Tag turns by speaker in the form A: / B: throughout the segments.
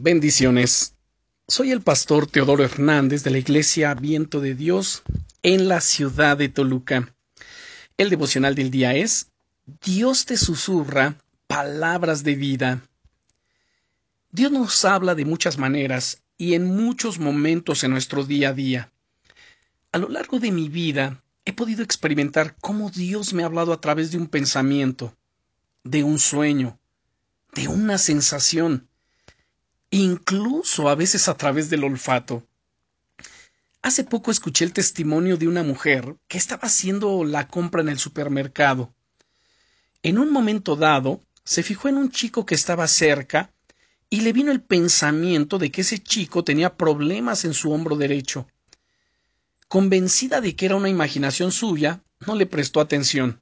A: Bendiciones. Soy el pastor Teodoro Hernández de la Iglesia Viento de Dios en la ciudad de Toluca. El devocional del día es Dios te susurra palabras de vida. Dios nos habla de muchas maneras y en muchos momentos en nuestro día a día. A lo largo de mi vida he podido experimentar cómo Dios me ha hablado a través de un pensamiento, de un sueño, de una sensación, incluso a veces a través del olfato. Hace poco escuché el testimonio de una mujer que estaba haciendo la compra en el supermercado. En un momento dado, se fijó en un chico que estaba cerca y le vino el pensamiento de que ese chico tenía problemas en su hombro derecho. Convencida de que era una imaginación suya, no le prestó atención.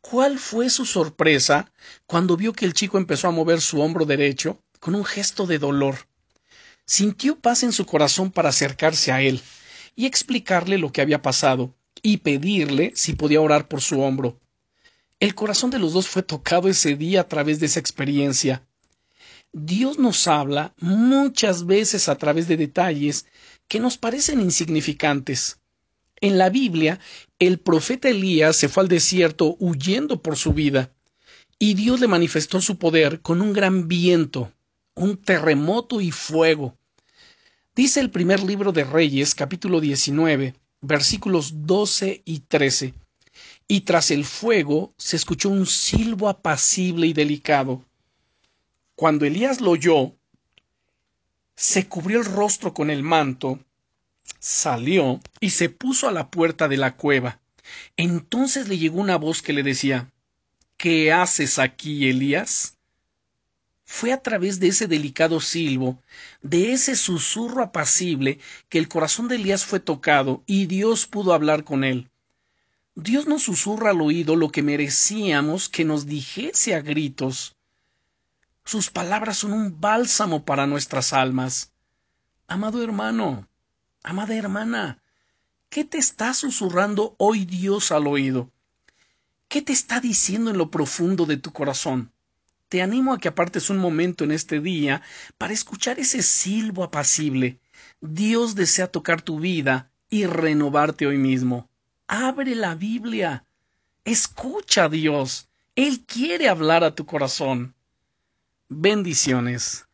A: ¿Cuál fue su sorpresa cuando vio que el chico empezó a mover su hombro derecho con un gesto de dolor. Sintió paz en su corazón para acercarse a él y explicarle lo que había pasado y pedirle si podía orar por su hombro. El corazón de los dos fue tocado ese día a través de esa experiencia. Dios nos habla muchas veces a través de detalles que nos parecen insignificantes. En la Biblia, el profeta Elías se fue al desierto huyendo por su vida, y Dios le manifestó su poder con un gran viento, un terremoto y fuego. Dice el primer libro de Reyes, capítulo 19, versículos 12 y 13. Y tras el fuego se escuchó un silbo apacible y delicado. Cuando Elías lo oyó, se cubrió el rostro con el manto, salió y se puso a la puerta de la cueva. Entonces le llegó una voz que le decía ¿Qué haces aquí, Elías? Fue a través de ese delicado silbo, de ese susurro apacible, que el corazón de Elías fue tocado y Dios pudo hablar con él. Dios nos susurra al oído lo que merecíamos que nos dijese a gritos. Sus palabras son un bálsamo para nuestras almas. Amado hermano, amada hermana, ¿qué te está susurrando hoy Dios al oído? ¿Qué te está diciendo en lo profundo de tu corazón? Te animo a que apartes un momento en este día para escuchar ese silbo apacible. Dios desea tocar tu vida y renovarte hoy mismo. Abre la Biblia. Escucha a Dios. Él quiere hablar a tu corazón. Bendiciones.